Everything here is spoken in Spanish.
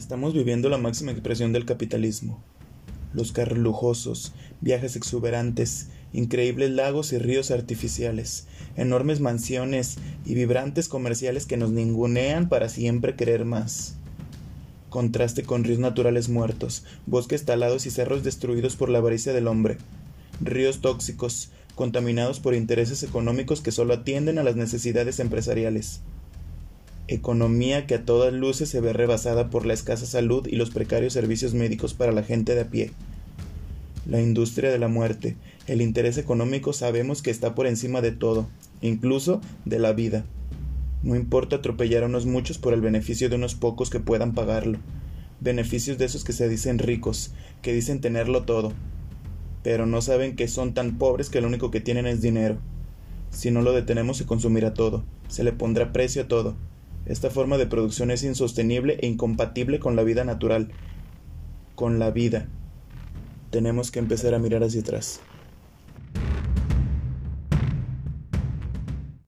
Estamos viviendo la máxima expresión del capitalismo. Los carros lujosos, viajes exuberantes, increíbles lagos y ríos artificiales, enormes mansiones y vibrantes comerciales que nos ningunean para siempre querer más. Contraste con ríos naturales muertos, bosques talados y cerros destruidos por la avaricia del hombre. Ríos tóxicos, contaminados por intereses económicos que solo atienden a las necesidades empresariales economía que a todas luces se ve rebasada por la escasa salud y los precarios servicios médicos para la gente de a pie. La industria de la muerte, el interés económico sabemos que está por encima de todo, incluso de la vida. No importa atropellar a unos muchos por el beneficio de unos pocos que puedan pagarlo. Beneficios de esos que se dicen ricos, que dicen tenerlo todo, pero no saben que son tan pobres que lo único que tienen es dinero. Si no lo detenemos se consumirá todo, se le pondrá precio a todo, esta forma de producción es insostenible e incompatible con la vida natural, con la vida. Tenemos que empezar a mirar hacia atrás.